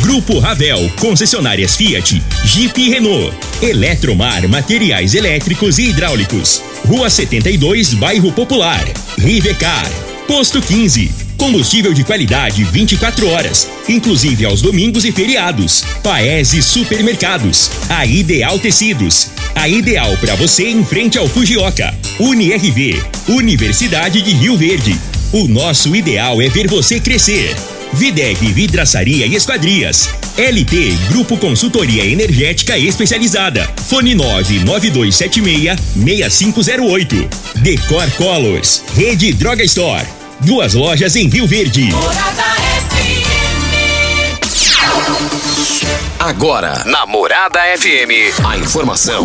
Grupo Ravel, concessionárias Fiat, Jeep e Renault. Eletromar, materiais elétricos e hidráulicos. Rua 72, Bairro Popular. Rivecar. Posto 15. Combustível de qualidade 24 horas, inclusive aos domingos e feriados. Paese Supermercados. A Ideal Tecidos. A ideal para você em frente ao Fujioka. UniRV. Universidade de Rio Verde. O nosso ideal é ver você crescer. Videg Vidraçaria e Esquadrias. LT Grupo Consultoria Energética Especializada. Fone 99276 6508. Decor Colors. Rede Droga Store. Duas lojas em Rio Verde. Agora, Namorada FM, a informação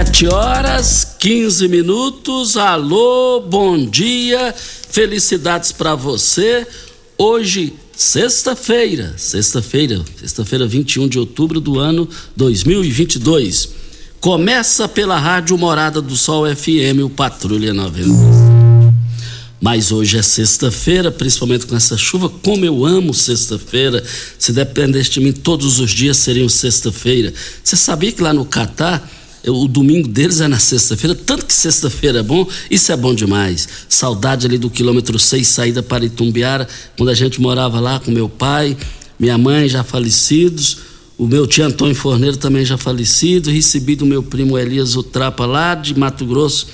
7 horas 15 minutos. Alô, bom dia. Felicidades para você. Hoje, sexta-feira, sexta-feira, sexta-feira 21 de outubro do ano 2022. Começa pela Rádio Morada do Sol FM, o Patrulha 90. Mas hoje é sexta-feira, principalmente com essa chuva. Como eu amo sexta-feira. Se dependesse de mim, todos os dias seriam sexta-feira. Você sabia que lá no Catar o domingo deles é na sexta-feira, tanto que sexta-feira é bom, isso é bom demais. Saudade ali do quilômetro 6, saída para Itumbiara, quando a gente morava lá com meu pai, minha mãe já falecidos, o meu tio Antônio Forneiro também já falecido, recebi do meu primo Elias Utrapa lá de Mato Grosso,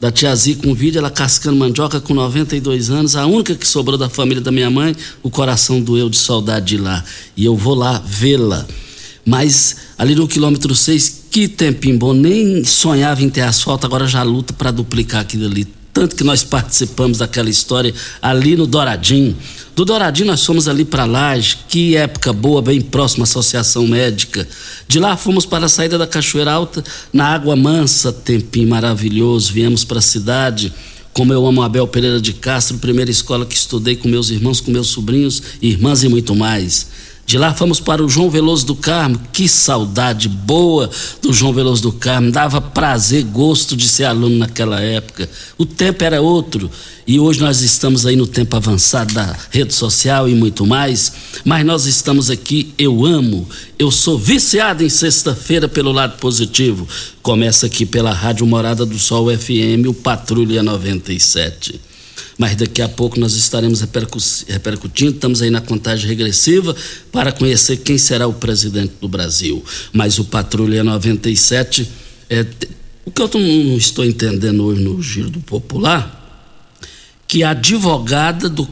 da tia Zi com vídeo, ela cascando mandioca com 92 anos, a única que sobrou da família da minha mãe, o coração doeu de saudade de lá. E eu vou lá vê-la. Mas ali no quilômetro 6, que tempinho bom, nem sonhava em ter asfalto, agora já luta para duplicar aquilo ali. Tanto que nós participamos daquela história ali no Douradinho. Do Douradinho nós fomos ali para Laje, que época boa, bem próxima à Associação Médica. De lá fomos para a saída da Cachoeira Alta, na Água Mansa, tempinho maravilhoso. Viemos para a cidade, como eu amo Abel Pereira de Castro, primeira escola que estudei com meus irmãos, com meus sobrinhos, irmãs e muito mais. De lá fomos para o João Veloso do Carmo. Que saudade boa do João Veloso do Carmo. Dava prazer, gosto de ser aluno naquela época. O tempo era outro. E hoje nós estamos aí no tempo avançado da rede social e muito mais. Mas nós estamos aqui, eu amo. Eu sou viciado em sexta-feira pelo lado positivo. Começa aqui pela Rádio Morada do Sol FM, o Patrulha 97 mas daqui a pouco nós estaremos repercutindo, estamos aí na contagem regressiva para conhecer quem será o presidente do Brasil. Mas o Patrulha 97, é, o que eu não estou entendendo hoje no Giro do Popular, que a advogada do,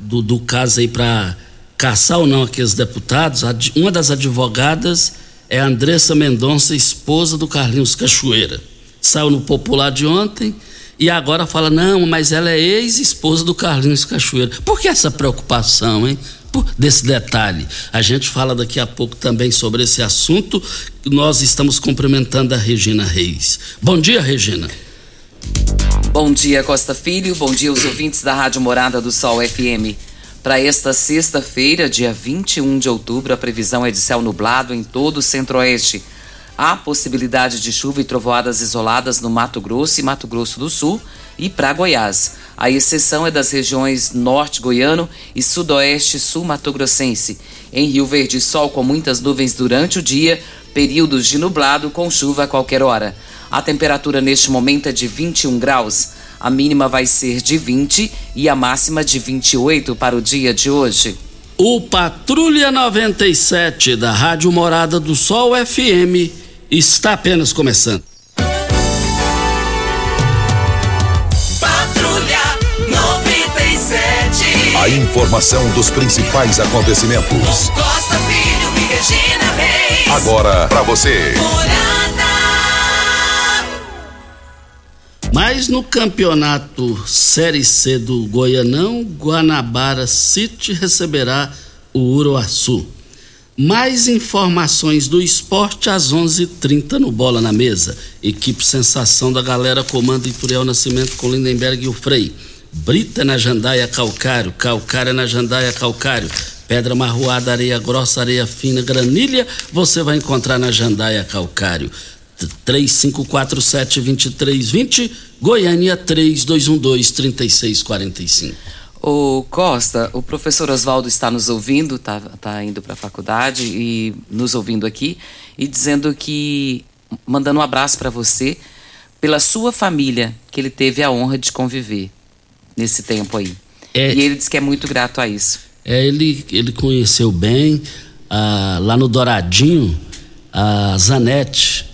do, do caso aí para caçar ou não aqueles deputados, uma das advogadas é Andressa Mendonça, esposa do Carlinhos Cachoeira. Saiu no Popular de ontem e agora fala, não, mas ela é ex-esposa do Carlinhos Cachoeira. Por que essa preocupação, hein? Por, desse detalhe. A gente fala daqui a pouco também sobre esse assunto. Nós estamos cumprimentando a Regina Reis. Bom dia, Regina. Bom dia, Costa Filho. Bom dia aos ouvintes da Rádio Morada do Sol FM. Para esta sexta-feira, dia 21 de outubro, a previsão é de céu nublado em todo o centro-oeste. Há possibilidade de chuva e trovoadas isoladas no Mato Grosso e Mato Grosso do Sul e para Goiás. A exceção é das regiões norte goiano e sudoeste sul mato-grossense. Em Rio Verde, sol com muitas nuvens durante o dia, períodos de nublado com chuva a qualquer hora. A temperatura neste momento é de 21 graus. A mínima vai ser de 20 e a máxima de 28 para o dia de hoje. O Patrulha 97 da Rádio Morada do Sol FM está apenas começando. Patrulha 97. A informação dos principais acontecimentos. Costa Filho agora para você. Mas no campeonato Série C do Goianão, Guanabara City receberá o Uruaçu. Mais informações do esporte às 11:30 h 30 no Bola na Mesa. Equipe Sensação da Galera comanda Ituriel Nascimento com Lindenberg e o Frei. Brita na Jandaia Calcário, Calcária na Jandaia Calcário. Pedra marroada, areia grossa, areia fina, granilha, você vai encontrar na Jandaia Calcário. 3547-2320, Goiânia 3212-3645. O Costa, o professor Oswaldo está nos ouvindo, está tá indo para a faculdade e nos ouvindo aqui e dizendo que, mandando um abraço para você, pela sua família, que ele teve a honra de conviver nesse tempo aí. É, e ele diz que é muito grato a isso. É, ele, ele conheceu bem, ah, lá no Douradinho, a Zanete,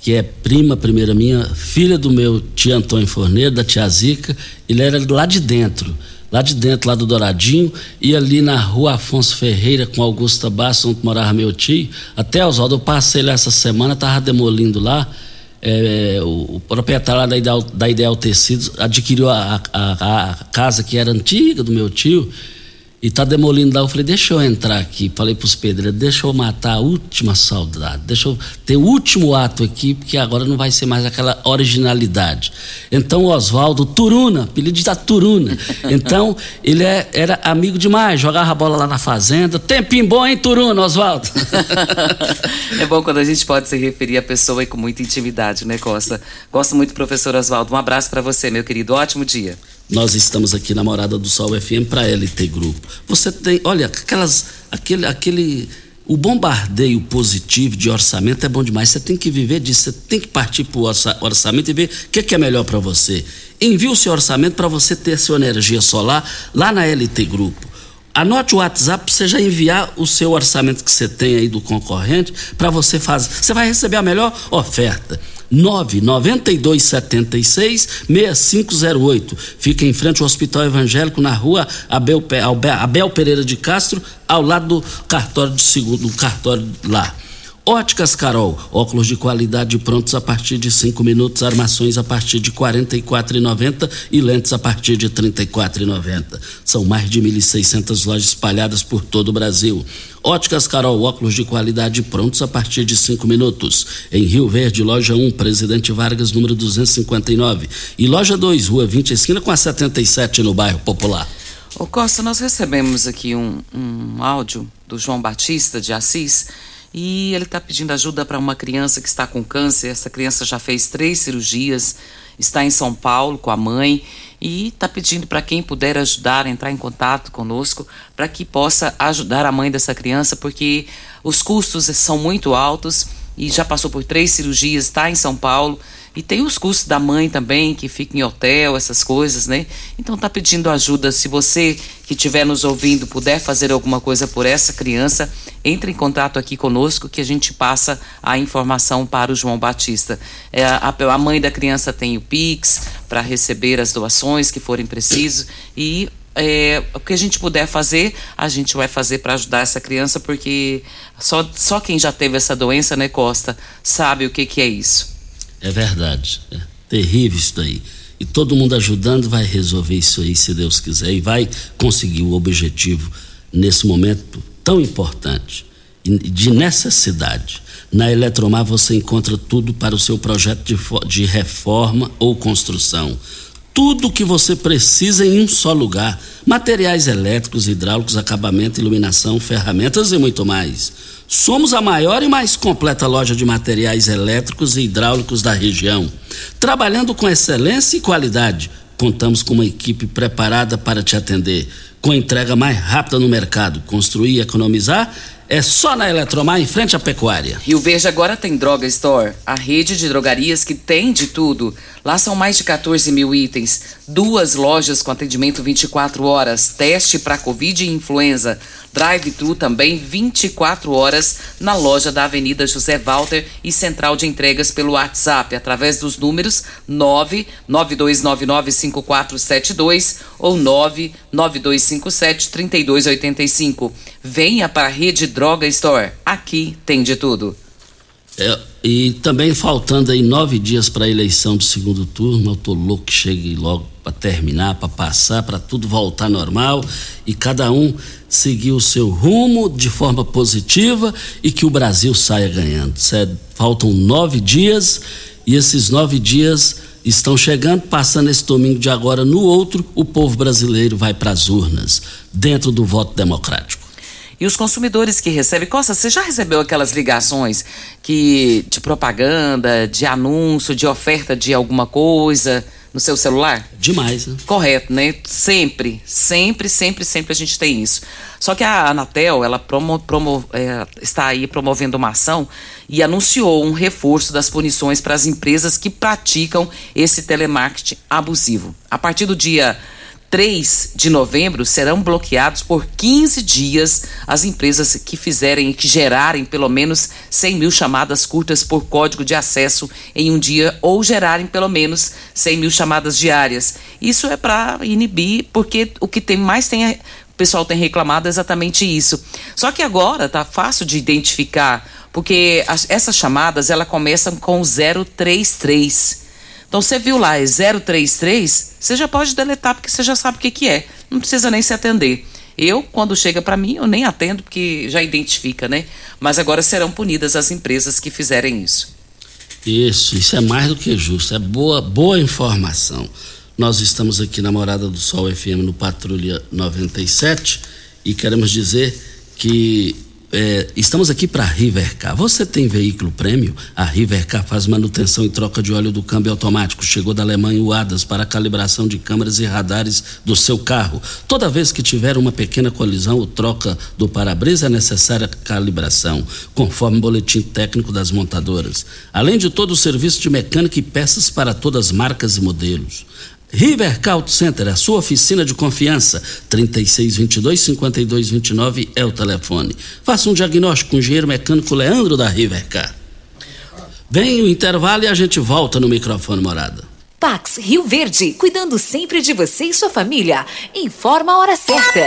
que é prima primeira minha, filha do meu tio Antônio Forneiro, da tia Zica, ele era lá de dentro, lá de dentro, lá do Douradinho, e ali na rua Afonso Ferreira, com Augusta Bastos, onde morava meu tio, até Oswaldo, eu passei lá essa semana, tava demolindo lá, é, o, o, proprietário lá da Ideal, da Ideal Tecidos adquiriu a, a, a casa que era antiga do meu tio, e tá demolindo lá. Eu falei, deixa eu entrar aqui. Falei pros pedreiros, deixa eu matar a última saudade, deixa eu ter o último ato aqui, porque agora não vai ser mais aquela originalidade. Então o Oswaldo, Turuna, apelido de Turuna. Então ele é, era amigo demais, jogava a bola lá na fazenda. Tempinho bom, hein, Turuna, Oswaldo? é bom quando a gente pode se referir a pessoa com muita intimidade, né, Costa? Gosto muito do professor Oswaldo. Um abraço para você, meu querido. Ótimo dia. Nós estamos aqui na Morada do Sol FM para LT Grupo. Você tem, olha, aquelas, aquele, aquele, o bombardeio positivo de orçamento é bom demais. Você tem que viver disso, você tem que partir para o orçamento e ver o que, que é melhor para você. Envie o seu orçamento para você ter sua energia solar lá na LT Grupo. Anote o WhatsApp para você já enviar o seu orçamento que você tem aí do concorrente para você fazer. Você vai receber a melhor oferta. 99276 6508. Fica em frente ao Hospital Evangélico na rua Abel, Abel Pereira de Castro, ao lado do cartório de segundo, do cartório lá. Óticas Carol, óculos de qualidade prontos a partir de cinco minutos, armações a partir de quarenta e e lentes a partir de trinta e São mais de 1.600 lojas espalhadas por todo o Brasil. Óticas Carol, óculos de qualidade prontos a partir de cinco minutos. Em Rio Verde, loja 1, Presidente Vargas, número 259. E loja 2, Rua 20, esquina com a 77 no bairro Popular. Ô Costa, nós recebemos aqui um, um áudio do João Batista de Assis e ele está pedindo ajuda para uma criança que está com câncer. Essa criança já fez três cirurgias, está em São Paulo com a mãe e está pedindo para quem puder ajudar, entrar em contato conosco, para que possa ajudar a mãe dessa criança, porque os custos são muito altos e já passou por três cirurgias, está em São Paulo e tem os custos da mãe também, que fica em hotel, essas coisas, né? Então tá pedindo ajuda. Se você que estiver nos ouvindo puder fazer alguma coisa por essa criança, entre em contato aqui conosco que a gente passa a informação para o João Batista. É, a, a mãe da criança tem o Pix para receber as doações que forem precisos e é, o que a gente puder fazer, a gente vai fazer para ajudar essa criança, porque só, só quem já teve essa doença, né, Costa, sabe o que, que é isso. É verdade. É terrível isso daí. E todo mundo ajudando vai resolver isso aí, se Deus quiser, e vai conseguir o objetivo nesse momento tão importante de necessidade. Na Eletromar você encontra tudo para o seu projeto de, de reforma ou construção. Tudo o que você precisa em um só lugar: materiais elétricos, hidráulicos, acabamento, iluminação, ferramentas e muito mais. Somos a maior e mais completa loja de materiais elétricos e hidráulicos da região. Trabalhando com excelência e qualidade, contamos com uma equipe preparada para te atender. Com entrega mais rápida no mercado, construir e economizar é só na Eletromar, em frente à pecuária. Rio Verde agora tem Droga Store, a rede de drogarias que tem de tudo. Lá são mais de 14 mil itens, duas lojas com atendimento 24 horas, teste para Covid e influenza, drive-thru também 24 horas na loja da Avenida José Walter e central de entregas pelo WhatsApp, através dos números 992995472 ou 992573285. Venha para a rede Droga Store. Aqui tem de tudo. É, e também faltando aí nove dias para a eleição do segundo turno, eu tô louco que chegue logo para terminar, para passar, para tudo voltar normal e cada um seguir o seu rumo de forma positiva e que o Brasil saia ganhando. Certo? Faltam nove dias e esses nove dias estão chegando, passando esse domingo de agora no outro, o povo brasileiro vai para as urnas, dentro do voto democrático. E os consumidores que recebem, Costa, você já recebeu aquelas ligações que de propaganda, de anúncio, de oferta de alguma coisa no seu celular? Demais, né? Correto, né? Sempre, sempre, sempre, sempre a gente tem isso. Só que a Anatel, ela promo, promo, é, está aí promovendo uma ação e anunciou um reforço das punições para as empresas que praticam esse telemarketing abusivo. A partir do dia 3 de novembro serão bloqueados por 15 dias as empresas que fizerem e que gerarem pelo menos 100 mil chamadas curtas por código de acesso em um dia ou gerarem pelo menos 100 mil chamadas diárias. Isso é para inibir, porque o que tem mais tem o pessoal tem reclamado é exatamente isso. Só que agora tá fácil de identificar, porque as, essas chamadas ela começam com 033. Então você viu lá, é 033, você já pode deletar porque você já sabe o que, que é. Não precisa nem se atender. Eu, quando chega para mim, eu nem atendo porque já identifica, né? Mas agora serão punidas as empresas que fizerem isso. Isso, isso é mais do que justo, é boa, boa informação. Nós estamos aqui na Morada do Sol FM no Patrulha 97 e queremos dizer que é, estamos aqui para Rivercar. Você tem veículo prêmio? A Rivercar faz manutenção e troca de óleo do câmbio automático. Chegou da Alemanha o ADAS para calibração de câmeras e radares do seu carro. Toda vez que tiver uma pequena colisão ou troca do para-brisa é necessária calibração, conforme o boletim técnico das montadoras. Além de todo o serviço de mecânica e peças para todas as marcas e modelos. River Auto Center, a sua oficina de confiança. 3622-5229 é o telefone. Faça um diagnóstico com o engenheiro mecânico Leandro da Rivercar. Vem o intervalo e a gente volta no microfone morada. Pax Rio Verde, cuidando sempre de você e sua família. Informa a hora certa.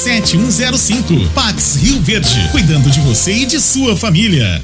7105. Pax Rio Verde, cuidando de você e de sua família.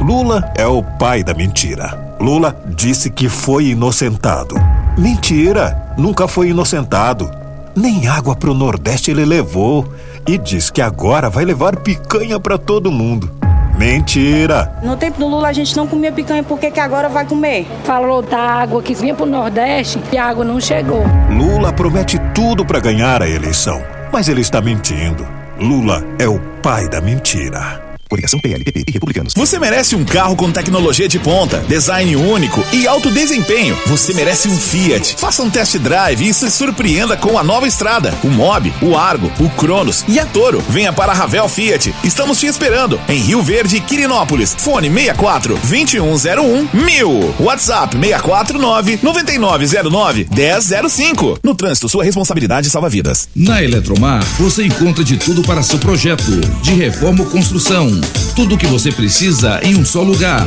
Lula é o pai da mentira. Lula disse que foi inocentado. Mentira! Nunca foi inocentado. Nem água pro Nordeste ele levou. E diz que agora vai levar picanha para todo mundo. Mentira! No tempo do Lula a gente não comia picanha, por que, que agora vai comer? Falou da água que vinha pro Nordeste e a água não chegou. Lula promete tudo para ganhar a eleição. Mas ele está mentindo. Lula é o pai da mentira. Coligação PLPP e Republicanos. Você merece um carro com tecnologia de ponta, design único e alto desempenho. Você merece um Fiat. Faça um test drive e se surpreenda com a nova estrada, o Mob, o Argo, o Cronos e a Toro. Venha para a Ravel Fiat. Estamos te esperando em Rio Verde, Quirinópolis. Fone 64 2101 1000. WhatsApp 649 9909 1005. No trânsito, sua responsabilidade salva vidas. Na Eletromar, você encontra de tudo para seu projeto, de reforma ou construção tudo o que você precisa em um só lugar.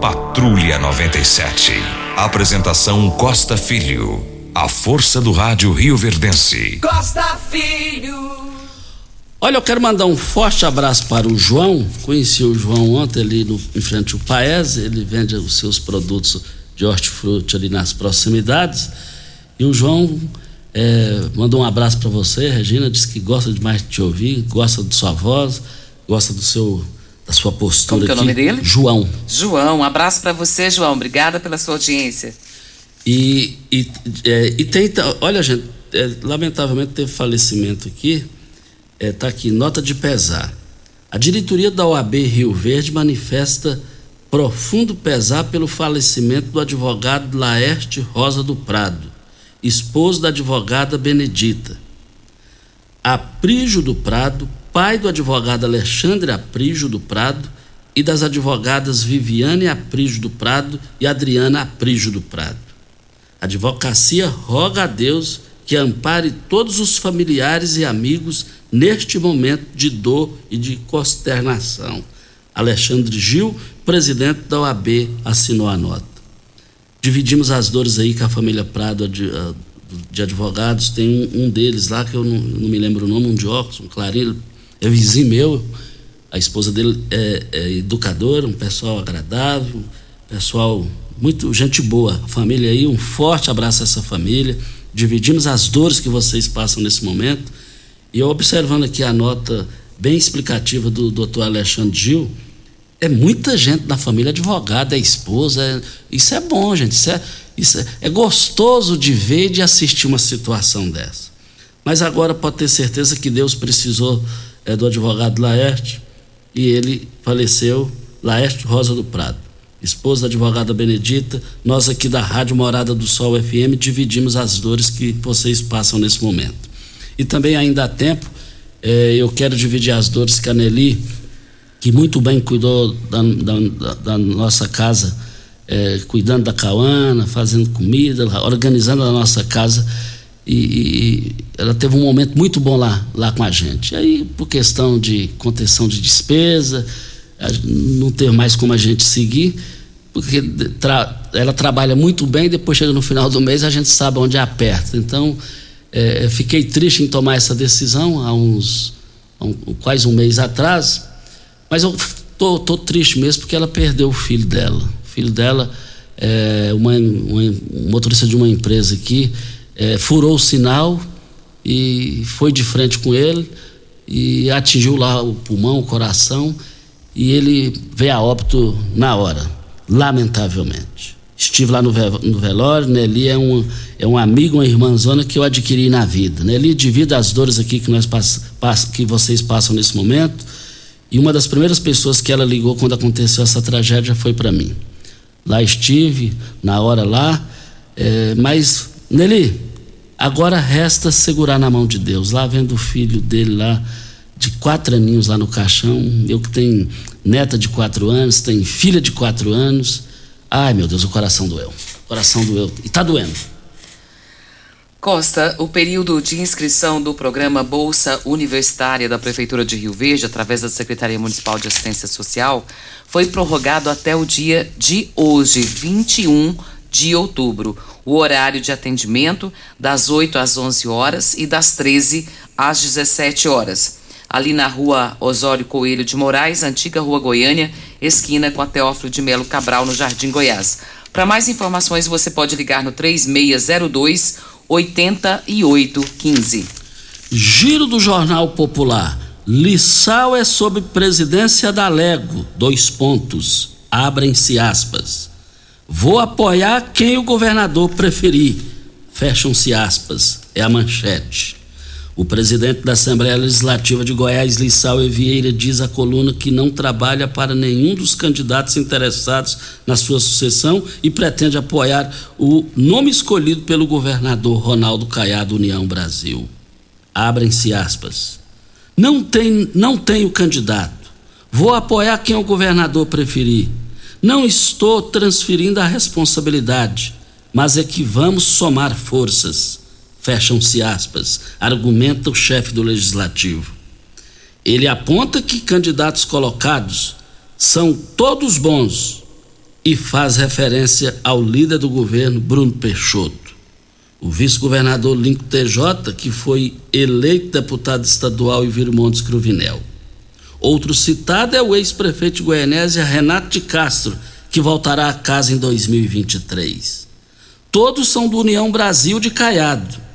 Patrulha 97. Apresentação Costa Filho. A força do rádio Rio Verdense. Costa Filho. Olha, eu quero mandar um forte abraço para o João. Conheci o João ontem ali no, em frente ao Paese. Ele vende os seus produtos de hortifruti ali nas proximidades. E o João é, mandou um abraço para você, Regina. Disse que gosta demais de te ouvir, gosta de sua voz, gosta do seu da sua postura Como que é o nome dele? João. João, um abraço para você, João. Obrigada pela sua audiência. E, e, é, e tem, olha, gente, é, lamentavelmente teve falecimento aqui está é, aqui, nota de pesar. A diretoria da OAB Rio Verde manifesta profundo pesar pelo falecimento do advogado Laerte Rosa do Prado, esposo da advogada Benedita. Aprígio do Prado, pai do advogado Alexandre Aprígio do Prado e das advogadas Viviane Aprígio do Prado e Adriana Aprígio do Prado. A advocacia roga a Deus que ampare todos os familiares e amigos neste momento de dor e de consternação. Alexandre Gil, presidente da OAB, assinou a nota. Dividimos as dores aí com a família Prado de, ah, de advogados. Tem um, um, deles lá, que eu não, não, me lembro o nome, um de óculos, um clarinho, é vizinho meu. A esposa dele é, é educadora, um pessoal agradável, pessoal muito gente boa. Família aí, um forte abraço a essa família dividimos as dores que vocês passam nesse momento. E eu observando aqui a nota bem explicativa do doutor Alexandre Gil, é muita gente da família advogada, é esposa, é, isso é bom, gente, isso, é, isso é, é gostoso de ver e de assistir uma situação dessa. Mas agora pode ter certeza que Deus precisou é, do advogado Laerte e ele faleceu, Laerte Rosa do Prado esposa da advogada Benedita, nós aqui da Rádio Morada do Sol FM dividimos as dores que vocês passam nesse momento. E também ainda há tempo, eh, eu quero dividir as dores que a Nelly, que muito bem cuidou da, da, da nossa casa, eh, cuidando da Cauana, fazendo comida, organizando a nossa casa. E, e, ela teve um momento muito bom lá, lá com a gente. Aí, por questão de contenção de despesa, não ter mais como a gente seguir, porque tra ela trabalha muito bem, depois chega no final do mês a gente sabe onde aperta. Então, é, fiquei triste em tomar essa decisão há uns há um, quase um mês atrás, mas eu tô, tô triste mesmo porque ela perdeu o filho dela. O filho dela é uma, uma um motorista de uma empresa aqui, é, furou o sinal e foi de frente com ele e atingiu lá o pulmão, o coração e ele veio a óbito na hora, lamentavelmente. Estive lá no, velório, Nelly é um, é um amigo, uma irmãzona que eu adquiri na vida. Nelly divide as dores aqui que, nós pass, pass, que vocês passam nesse momento. E uma das primeiras pessoas que ela ligou quando aconteceu essa tragédia foi para mim. Lá estive, na hora lá, é, mas, Nelly, agora resta segurar na mão de Deus. Lá vendo o filho dele lá de quatro aninhos lá no caixão. Eu que tenho neta de quatro anos, tenho filha de quatro anos. Ai, meu Deus, o coração doeu. O coração doeu. E tá doendo. Costa, o período de inscrição do programa Bolsa Universitária da Prefeitura de Rio Verde, através da Secretaria Municipal de Assistência Social, foi prorrogado até o dia de hoje, 21 de outubro. O horário de atendimento das 8 às 11 horas e das 13 às 17 horas. Ali na rua Osório Coelho de Moraes, antiga Rua Goiânia, esquina com a Teófilo de Melo Cabral, no Jardim Goiás. Para mais informações, você pode ligar no 3602 8815. Giro do Jornal Popular. Lissau é sob presidência da Lego. Dois pontos. Abrem-se aspas. Vou apoiar quem o governador preferir. Fecham-se aspas. É a manchete. O presidente da Assembleia Legislativa de Goiás, Lissau Vieira, diz à coluna que não trabalha para nenhum dos candidatos interessados na sua sucessão e pretende apoiar o nome escolhido pelo governador Ronaldo Caiado, União Brasil. Abrem-se aspas. Não tem, não tenho candidato. Vou apoiar quem o governador preferir. Não estou transferindo a responsabilidade, mas é que vamos somar forças fecham-se aspas, argumenta o chefe do legislativo. Ele aponta que candidatos colocados são todos bons e faz referência ao líder do governo, Bruno Peixoto. O vice-governador Lincoln TJ, que foi eleito deputado estadual em Virmontes Cruvinel. Outro citado é o ex-prefeito de Goianésia, Renato de Castro, que voltará a casa em 2023. Todos são do União Brasil de Caiado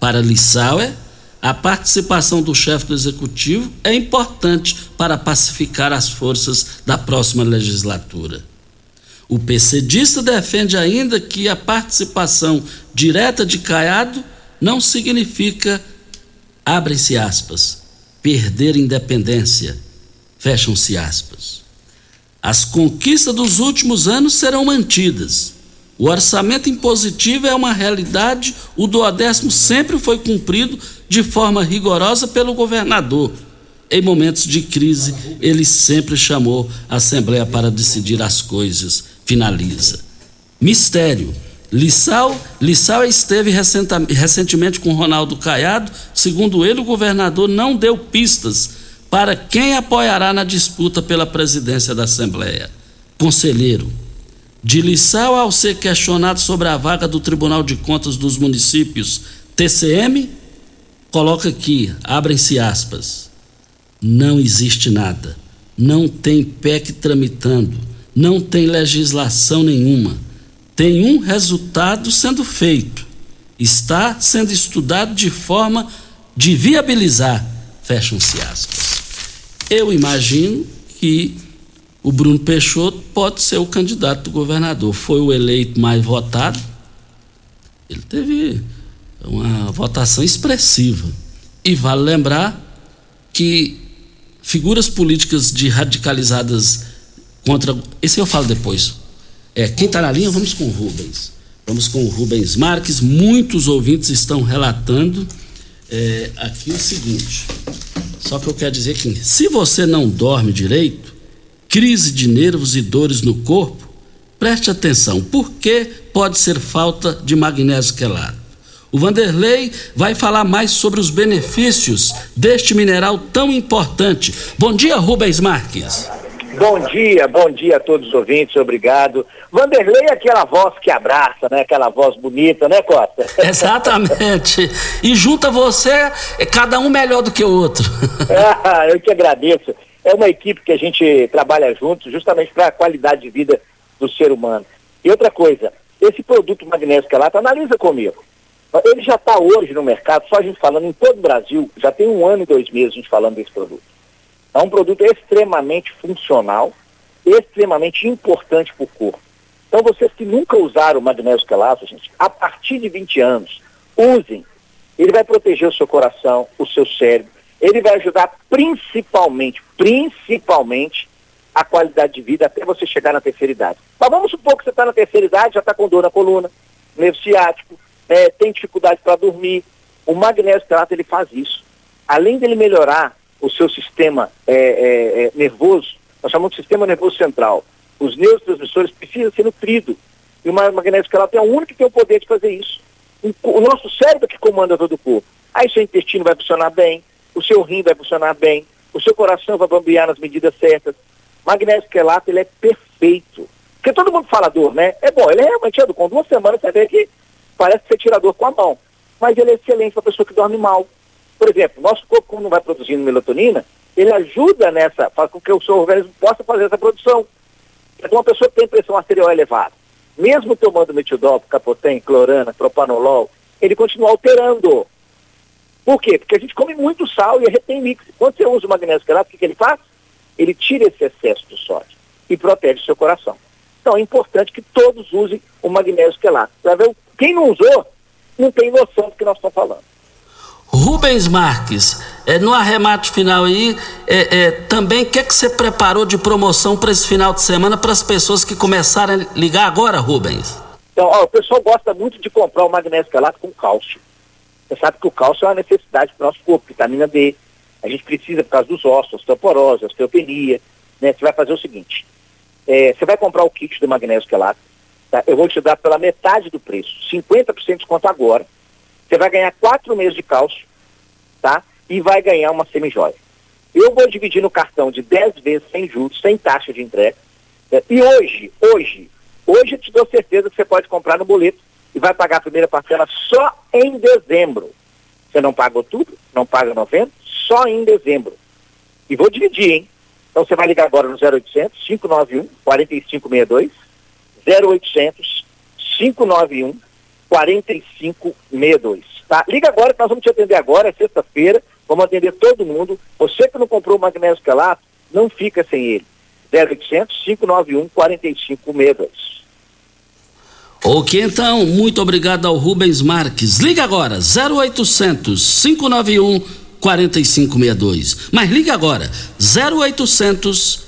para Lissauer, a participação do chefe do executivo é importante para pacificar as forças da próxima legislatura. O PCdista defende ainda que a participação direta de Caiado não significa, abrem-se aspas, perder independência, fecham-se aspas. As conquistas dos últimos anos serão mantidas o orçamento impositivo é uma realidade, o duodécimo sempre foi cumprido de forma rigorosa pelo governador. Em momentos de crise, ele sempre chamou a Assembleia para decidir as coisas. Finaliza. Mistério. Lissau, Lissau esteve recentemente com Ronaldo Caiado. Segundo ele, o governador não deu pistas para quem apoiará na disputa pela presidência da Assembleia. Conselheiro, de Lissau ao ser questionado sobre a vaga do Tribunal de Contas dos Municípios, TCM, coloca aqui, abrem-se aspas, não existe nada, não tem PEC tramitando, não tem legislação nenhuma, tem um resultado sendo feito, está sendo estudado de forma de viabilizar, fecham-se aspas. Eu imagino que o Bruno Peixoto pode ser o candidato do governador. Foi o eleito mais votado. Ele teve uma votação expressiva. E vale lembrar que figuras políticas de radicalizadas contra. Esse eu falo depois. É, quem está na linha, vamos com o Rubens. Vamos com o Rubens Marques. Muitos ouvintes estão relatando é, aqui o seguinte. Só que eu quero dizer que se você não dorme direito, crise de nervos e dores no corpo, preste atenção, porque pode ser falta de magnésio quelado. O Vanderlei vai falar mais sobre os benefícios deste mineral tão importante. Bom dia, Rubens Marques. Bom dia, bom dia a todos os ouvintes, obrigado. Vanderlei é aquela voz que abraça, né? Aquela voz bonita, né, Costa? Exatamente. E junta você, é cada um melhor do que o outro. ah, eu que agradeço é uma equipe que a gente trabalha juntos justamente para a qualidade de vida do ser humano. E outra coisa, esse produto magnésio quelato, analisa comigo. Ele já está hoje no mercado, só a gente falando em todo o Brasil, já tem um ano e dois meses a gente falando desse produto. É um produto extremamente funcional, extremamente importante para o corpo. Então vocês que nunca usaram o magnésio quelato, gente, a partir de 20 anos, usem. Ele vai proteger o seu coração, o seu cérebro, ele vai ajudar principalmente, principalmente, a qualidade de vida até você chegar na terceira idade. Mas vamos supor que você está na terceira idade, já está com dor na coluna, nervo ciático, é, tem dificuldade para dormir. O magnésio quelato ele faz isso. Além dele melhorar o seu sistema é, é, é, nervoso, nós chamamos de sistema nervoso central. Os neurotransmissores precisam ser nutridos. E o magnésio quelato é o único que tem o poder de fazer isso. O, nosso cérebro que comanda todo o corpo. Aí seu intestino vai funcionar bem, o seu rim vai funcionar bem, o seu coração vai bombear nas medidas certas. Magnésio quelato, ele é perfeito. Porque todo mundo fala dor, né? É bom, ele é realmente é do com duas semanas você vê que parece que você tira dor com a mão. Mas ele é excelente para pessoa que dorme mal. Por exemplo, nosso corpo, quando não vai produzindo melatonina, ele ajuda nessa, para que o seu organismo possa fazer essa produção. Então, uma pessoa que tem pressão arterial elevada, mesmo tomando metildol, capotem, clorana, propanolol, ele continua alterando. Por quê? Porque a gente come muito sal e retém líquido. Quando você usa o magnésio quelato, o que, que ele faz? Ele tira esse excesso do sódio e protege o seu coração. Então é importante que todos usem o magnésio quelato. Quem não usou, não tem noção do que nós estamos falando. Rubens Marques, é, no arremate final aí, é, é, também o que, é que você preparou de promoção para esse final de semana para as pessoas que começaram a ligar agora, Rubens? Então, ó, o pessoal gosta muito de comprar o magnésio quelato com cálcio. Você sabe que o cálcio é uma necessidade para o nosso corpo, vitamina D. A gente precisa por causa dos ossos, osteoporose, osteopenia. Né? Você vai fazer o seguinte, é, você vai comprar o kit do magnésio quelato, tá? eu vou te dar pela metade do preço, 50% de desconto agora, você vai ganhar quatro meses de cálcio, tá? E vai ganhar uma semijóia. Eu vou dividir no cartão de 10 vezes sem juros, sem taxa de entrega. Né? E hoje, hoje, hoje eu te dou certeza que você pode comprar no boleto e vai pagar a primeira parcela só em dezembro. Você não pagou tudo, não paga novembro, só em dezembro. E vou dividir, hein? Então você vai ligar agora no 0800 591 4562, 0800 591 4562. Tá? Liga agora que nós vamos te atender agora, é sexta-feira, vamos atender todo mundo. Você que não comprou o magnésio quelato, não fica sem ele. 0800 591 4562. Ok, então, muito obrigado ao Rubens Marques. Liga agora, 0800 591 4562. Mas liga agora, 0800 591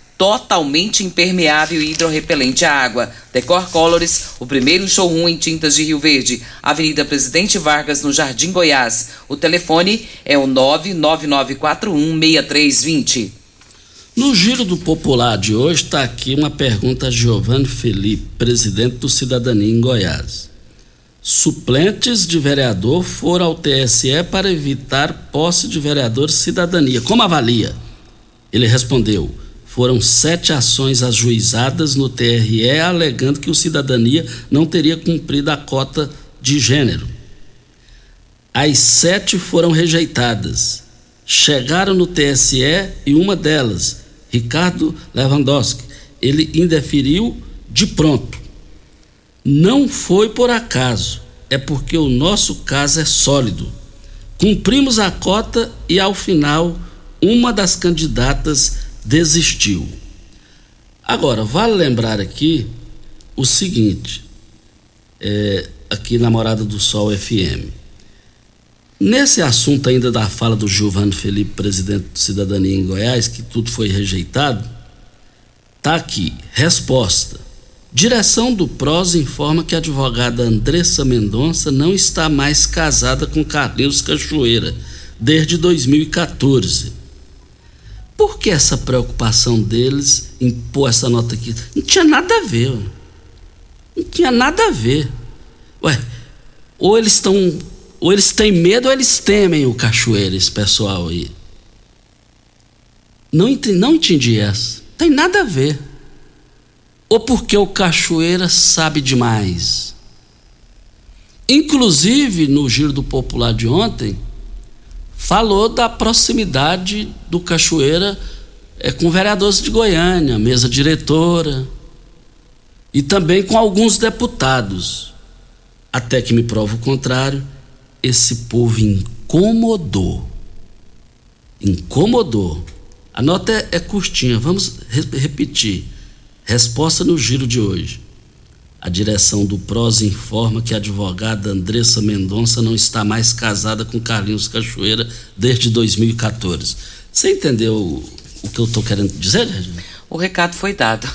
totalmente impermeável e hidrorrepelente à água. Decor Colors, o primeiro showroom em tintas de Rio Verde, Avenida Presidente Vargas, no Jardim Goiás. O telefone é o 999416320. No Giro do Popular de hoje está aqui uma pergunta a Giovanni Felipe, presidente do Cidadania em Goiás. Suplentes de vereador foram ao TSE para evitar posse de vereador cidadania. Como avalia? Ele respondeu: foram sete ações ajuizadas no TRE alegando que o cidadania não teria cumprido a cota de gênero. As sete foram rejeitadas. Chegaram no TSE e uma delas, Ricardo Lewandowski, ele indeferiu de pronto. Não foi por acaso, é porque o nosso caso é sólido. Cumprimos a cota e, ao final, uma das candidatas desistiu. Agora, vale lembrar aqui o seguinte, é, aqui na Morada do Sol FM. Nesse assunto ainda da fala do Giovanni Felipe, presidente do Cidadania em Goiás, que tudo foi rejeitado, tá aqui, resposta. Direção do PROS informa que a advogada Andressa Mendonça não está mais casada com Carlinhos Cachoeira desde 2014. Por que essa preocupação deles em pôr essa nota aqui? Não tinha nada a ver. Não tinha nada a ver. Ué, ou eles estão. Ou eles têm medo ou eles temem o cachoeiro, esse pessoal aí. Não entendi, não entendi essa. Tem nada a ver. Ou porque o cachoeira sabe demais. Inclusive, no Giro do Popular de ontem, falou da proximidade do Cachoeira é, com vereadores de Goiânia, mesa diretora, e também com alguns deputados. Até que me prova o contrário, esse povo incomodou. Incomodou. A nota é, é curtinha, vamos re repetir. Resposta no giro de hoje. A direção do PROS informa que a advogada Andressa Mendonça não está mais casada com Carlinhos Cachoeira desde 2014. Você entendeu o que eu estou querendo dizer, Regina? O recado foi dado.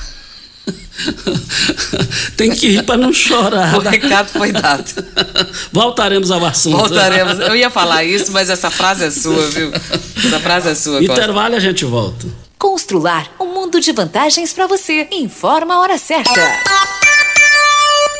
Tem que rir para não chorar. O recado foi dado. Voltaremos ao assunto. Voltaremos. Eu ia falar isso, mas essa frase é sua, viu? Essa frase é sua. Intervalo e a gente volta. Constrular um mundo de vantagens para você. Informa a hora certa.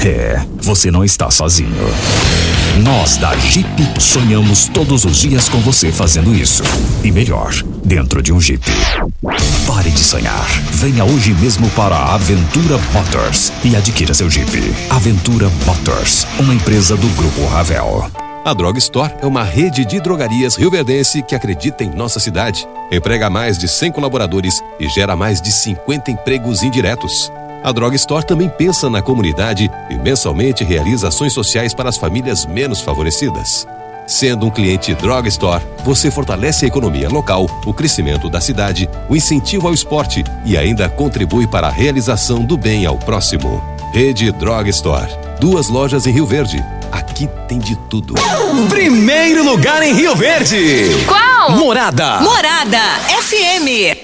É, você não está sozinho. Nós da Jeep sonhamos todos os dias com você fazendo isso. E melhor, dentro de um Jeep. Pare de sonhar. Venha hoje mesmo para a Aventura Motors e adquira seu Jeep. Aventura Motors, uma empresa do Grupo Ravel. A Drog Store é uma rede de drogarias rioverdense que acredita em nossa cidade, emprega mais de 100 colaboradores e gera mais de 50 empregos indiretos. A Drog Store também pensa na comunidade e mensalmente realiza ações sociais para as famílias menos favorecidas. Sendo um cliente Drog Store, você fortalece a economia local, o crescimento da cidade, o incentivo ao esporte e ainda contribui para a realização do bem ao próximo. Rede Drog Store. Duas lojas em Rio Verde. Aqui tem de tudo. Primeiro lugar em Rio Verde. Qual? Morada. Morada FM.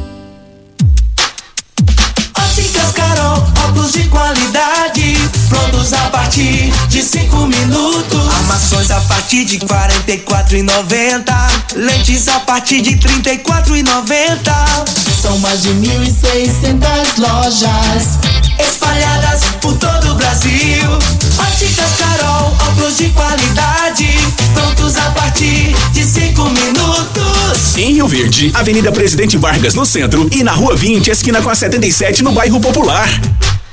Óticas Carol, óculos de qualidade, prontos a partir de cinco minutos. Armações a partir de quarenta e quatro lentes a partir de trinta e quatro. São mais de mil e seiscentas lojas espalhadas por todo o Brasil. Óticas Carol, óculos de qualidade, prontos a partir de cinco minutos. Em Rio Verde, Avenida Presidente Vargas no centro e na Rua 20, esquina com a 77 no bairro Popular.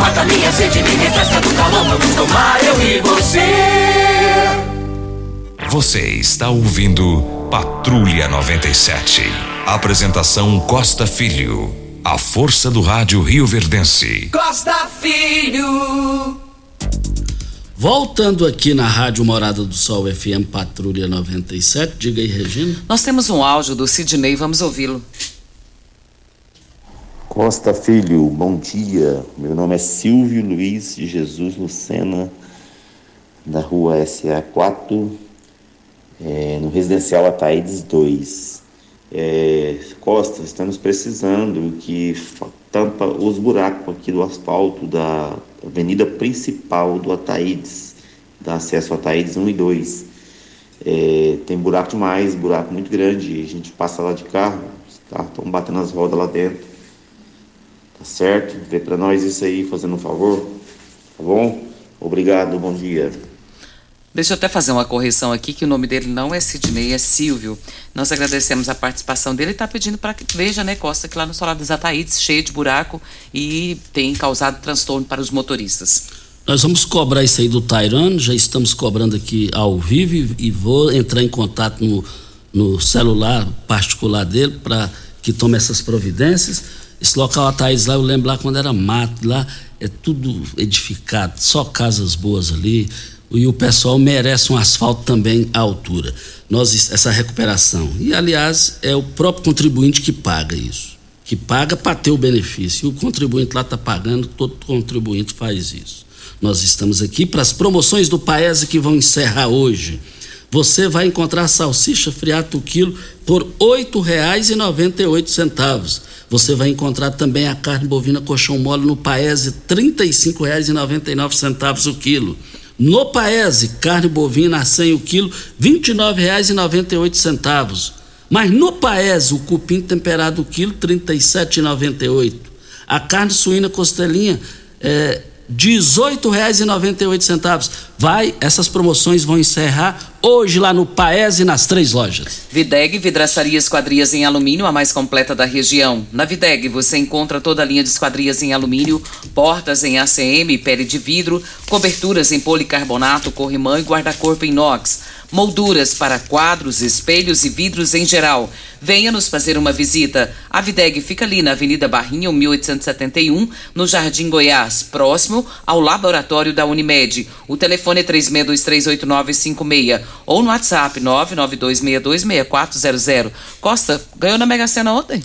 Mata minha sede, me refresca do calor. Vamos tomar eu e você. Você está ouvindo Patrulha 97. Apresentação Costa Filho. A força do rádio Rio Verdense. Costa Filho. Voltando aqui na Rádio Morada do Sol FM Patrulha 97, diga aí, Regina. Nós temos um áudio do Sidney, vamos ouvi-lo. Costa Filho, bom dia. Meu nome é Silvio Luiz de Jesus Lucena, da rua SA4, é, no residencial Ataídes 2. É, Costa, estamos precisando que tampa os buracos aqui do asfalto da avenida principal do Ataídes, da acesso Ataídes 1 e 2. É, tem buraco demais, buraco muito grande, a gente passa lá de carro, os carros estão batendo as rodas lá dentro. Tá certo? Vê para nós isso aí, fazendo um favor. Tá bom? Obrigado, bom dia. Deixa eu até fazer uma correção aqui, que o nome dele não é Sidney, é Silvio. Nós agradecemos a participação dele e está pedindo para que veja, né, Costa, que lá no Solar dos Ataídes, cheio de buraco e tem causado transtorno para os motoristas. Nós vamos cobrar isso aí do Tairano, já estamos cobrando aqui ao vivo e vou entrar em contato no, no celular particular dele para que tome essas providências. Esse local Ataídes lá, eu lembro lá quando era mato, lá é tudo edificado, só casas boas ali e o pessoal merece um asfalto também à altura. Nós essa recuperação. E aliás, é o próprio contribuinte que paga isso, que paga para ter o benefício. E o contribuinte lá está pagando, todo contribuinte faz isso. Nós estamos aqui para as promoções do Paese que vão encerrar hoje. Você vai encontrar salsicha friata o quilo por R$ 8,98. Você vai encontrar também a carne bovina colchão mole no Paese R$ 35,99 o quilo. No Paese, carne bovina a 100 o quilo, R$ 29,98. Mas no Paese, o cupim temperado o quilo, R$ 37,98. A carne suína costelinha, é, 18,98. Vai, essas promoções vão encerrar hoje lá no Paese nas três lojas. Videg Vidraçaria Esquadrias em Alumínio, a mais completa da região. Na Videg você encontra toda a linha de esquadrias em alumínio, portas em ACM, pele de vidro, coberturas em policarbonato, corrimão e guarda-corpo inox molduras para quadros, espelhos e vidros em geral. Venha nos fazer uma visita. A Videg fica ali na Avenida Barrinha, 1871, no Jardim Goiás, próximo ao laboratório da Unimed. O telefone é 36238956 ou no WhatsApp 992626400. Costa, ganhou na Mega Sena ontem?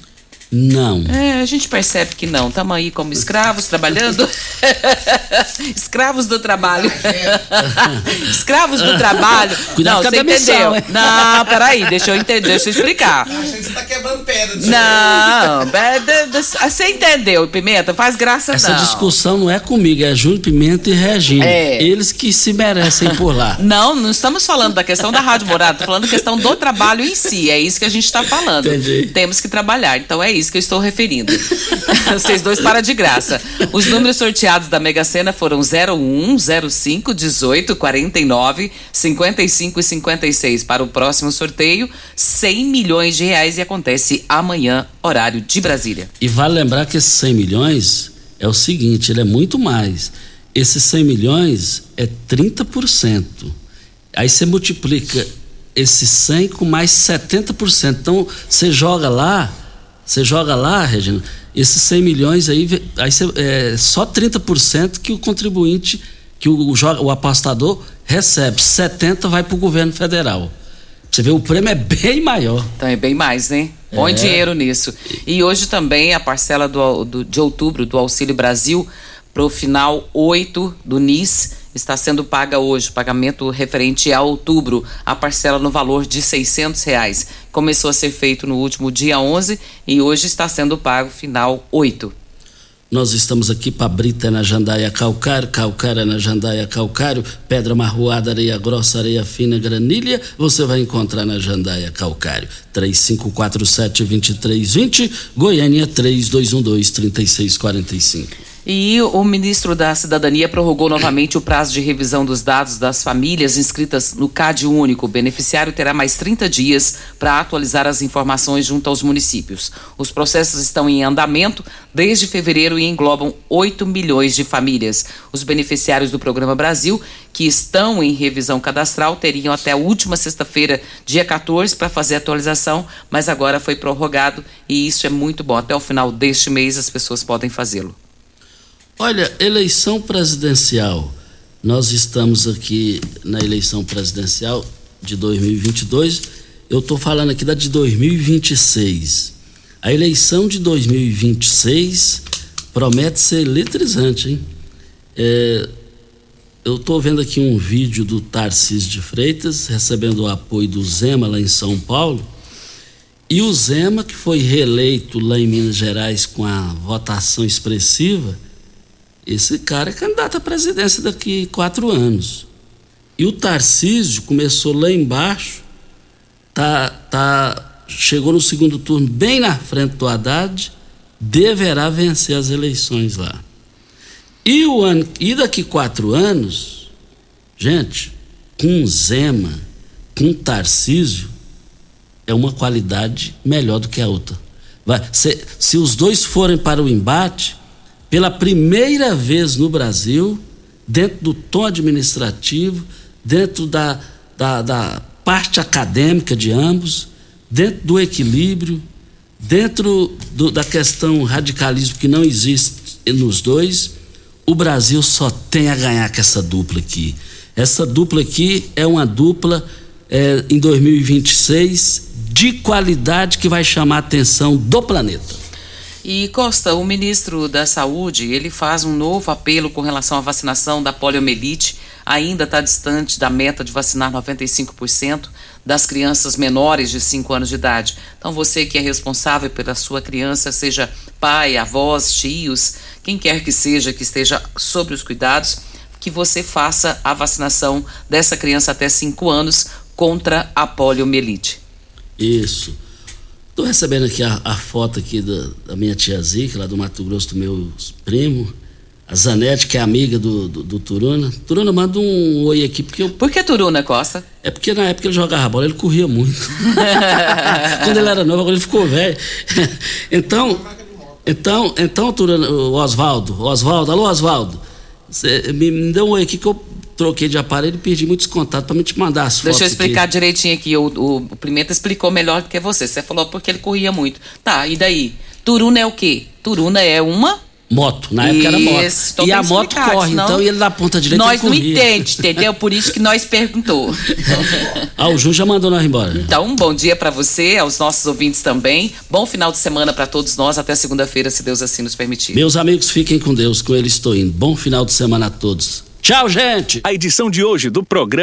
Não. É, a gente percebe que não. Estamos aí como escravos trabalhando. escravos do trabalho. escravos do trabalho. Cuidado não, com a você entendeu. hein? Não, peraí, deixa eu entender, deixa eu explicar. Você tá quebrando pedra. Não, é, de- você entendeu, Pimenta? Faz graça Essa não. discussão não é comigo, é Júlio Pimenta e Regina. É. Eles que se merecem por lá. Não, não estamos falando da questão da Rádio Morada, estamos falando da questão do trabalho em si. É isso que a gente está falando. Entendi. Temos que trabalhar. Então é isso que eu estou referindo. Vocês dois para de graça. Os números sorteados da Mega Sena foram 01, 05, 18, 49, 55 e 56. Para o próximo sorteio, 100 milhões de reais e acontece amanhã, horário de Brasília. E vale lembrar que esses 100 milhões é o seguinte, ele é muito mais. Esses 100 milhões é 30%. Aí você multiplica esses 100 com mais 70%. Então você joga lá, você joga lá, Regina, esses 100 milhões aí, aí você, é só 30% que o contribuinte, que o, o apostador recebe. 70% vai para o governo federal. Você vê, o prêmio é bem maior. Então é bem mais, né? Põe É. dinheiro nisso. E hoje também a parcela do, do- de outubro do Auxílio Brasil para o final 8 do NIS está sendo paga hoje. Pagamento referente a outubro. A parcela no valor de 600 reais. Começou a ser feito no último dia 11 e hoje está sendo pago final 8. Nós estamos aqui para Brita na Jandaia Calcário, Calcário na Jandaia Calcário, Pedra Marroada, Areia Grossa, Areia Fina, Granilha, você vai encontrar na Jandaia Calcário. 3547-2320, Goiânia 3212-3645. E o ministro da Cidadania prorrogou novamente o prazo de revisão dos dados das famílias inscritas no CAD Único. O beneficiário terá mais 30 dias para atualizar as informações junto aos municípios. Os processos estão em andamento desde fevereiro e englobam 8 milhões de famílias. Os beneficiários do Programa Brasil, que estão em revisão cadastral, teriam até a última sexta-feira, dia 14, para fazer a atualização, mas agora foi prorrogado e isso é muito bom. Até o final deste mês as pessoas podem fazê-lo. Olha, eleição presidencial nós estamos aqui na eleição presidencial de 2022. Eu estou falando aqui da de 2026. A eleição de 2026 promete ser eletrizante, hein? É, eu estou vendo aqui um vídeo do Tarcísio de Freitas recebendo o apoio do Zema lá em São Paulo. E o Zema, que foi reeleito lá em Minas Gerais com a votação expressiva, esse cara é candidato à presidência daqui quatro anos. E o Tarcísio começou lá embaixo, tá, tá, chegou no segundo turno bem na frente do Haddad, deverá vencer as eleições lá. E, o ano, e daqui quatro anos, gente, com Zema, com Tarcísio, é uma qualidade melhor do que a outra. Vai, se, se os dois forem para o embate, pela primeira vez no Brasil, dentro do tom administrativo, dentro da, da, da parte acadêmica de ambos, dentro do equilíbrio, dentro do, da questão radicalismo que não existe nos dois, o Brasil só tem a ganhar com essa dupla aqui. Essa dupla aqui é uma dupla é, em 2026 de qualidade que vai chamar a atenção do planeta. E Costa, o ministro da Saúde, ele faz um novo apelo com relação à vacinação da poliomielite. Ainda está distante da meta de vacinar 95% das crianças menores de 5 anos de idade. Então, você que é responsável pela sua criança, seja pai, avós, tios, quem quer que seja que esteja sobre os cuidados, que você faça a vacinação dessa criança até 5 anos contra a poliomielite. Isso. Estou recebendo aqui a, a foto aqui da, da, minha tia Zica, lá do Mato Grosso, do meu primo. A Zanete, que é amiga do, do, do, Turuna. Turuna, manda um oi aqui. Porque eu... Por que Turuna, Costa? É porque na época ele jogava bola, ele corria muito. Quando ele era novo, agora ele ficou velho. então, então, então, Turuna, o Oswaldo, Oswaldo, alô Oswaldo, me, me deu um oi aqui que eu troquei de aparelho e perdi muitos contatos para me te mandar as fotos. Deixa eu explicar aqui. direitinho aqui. O, o, o, Pimenta explicou melhor do que você. Você falou porque ele corria muito. Tá, e daí? Turuna é o quê? Turuna é uma. Moto, na época era moto. e a moto corre, senão... então ele da ponta direita Nós não entende, entendeu? Por isso que nós perguntou. ah, o Ju já mandou nós embora. Então, um bom dia para você, aos nossos ouvintes também. Bom final de semana para todos nós, até segunda-feira, se Deus assim nos permitir. Meus amigos, fiquem com Deus, com ele estou indo. Bom final de semana a todos. Tchau, gente! A edição de hoje do programa